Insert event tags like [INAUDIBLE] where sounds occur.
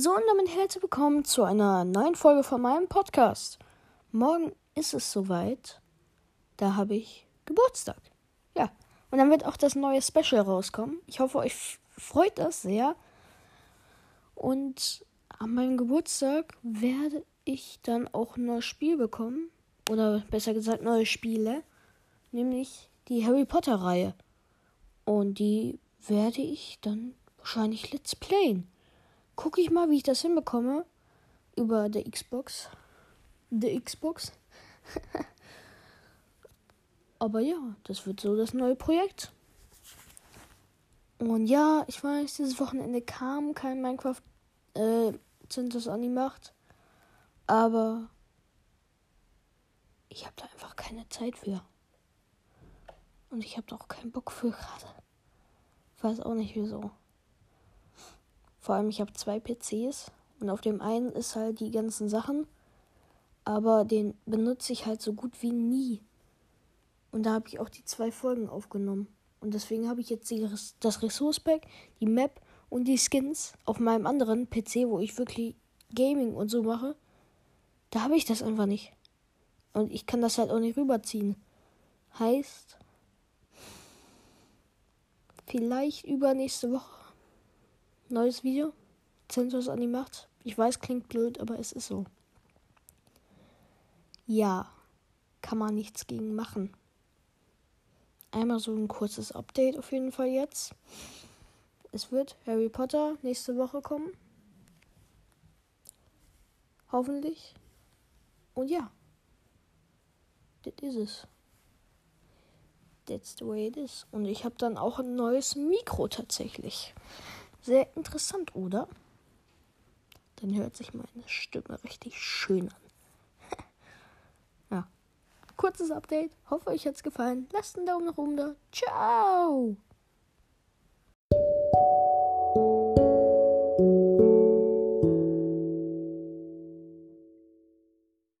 So und damit herzlich willkommen zu einer neuen Folge von meinem Podcast. Morgen ist es soweit. Da habe ich Geburtstag. Ja. Und dann wird auch das neue Special rauskommen. Ich hoffe, euch freut das sehr. Und an meinem Geburtstag werde ich dann auch ein neues Spiel bekommen. Oder besser gesagt neue Spiele. Nämlich die Harry Potter Reihe. Und die werde ich dann wahrscheinlich Let's Playen. Gucke ich mal, wie ich das hinbekomme. Über der Xbox. Der Xbox. [LAUGHS] Aber ja, das wird so das neue Projekt. Und ja, ich weiß, dieses Wochenende kam kein Minecraft äh, Zensus an die Macht. Aber ich habe da einfach keine Zeit für. Und ich habe da auch keinen Bock für gerade. Weiß auch nicht wieso. Vor allem, ich habe zwei PCs und auf dem einen ist halt die ganzen Sachen, aber den benutze ich halt so gut wie nie. Und da habe ich auch die zwei Folgen aufgenommen. Und deswegen habe ich jetzt die, das Resource Pack, die Map und die Skins auf meinem anderen PC, wo ich wirklich Gaming und so mache. Da habe ich das einfach nicht. Und ich kann das halt auch nicht rüberziehen. Heißt, vielleicht übernächste Woche neues Video. Zensors an die Macht. Ich weiß, klingt blöd, aber es ist so. Ja, kann man nichts gegen machen. Einmal so ein kurzes Update auf jeden Fall jetzt. Es wird Harry Potter nächste Woche kommen. Hoffentlich. Und ja. Das ist es. That's the way it is. Und ich habe dann auch ein neues Mikro tatsächlich. Sehr interessant, oder? Dann hört sich meine Stimme richtig schön an. [LAUGHS] ja. Kurzes Update. Hoffe, euch hat's gefallen. Lasst einen Daumen nach oben da. Ciao!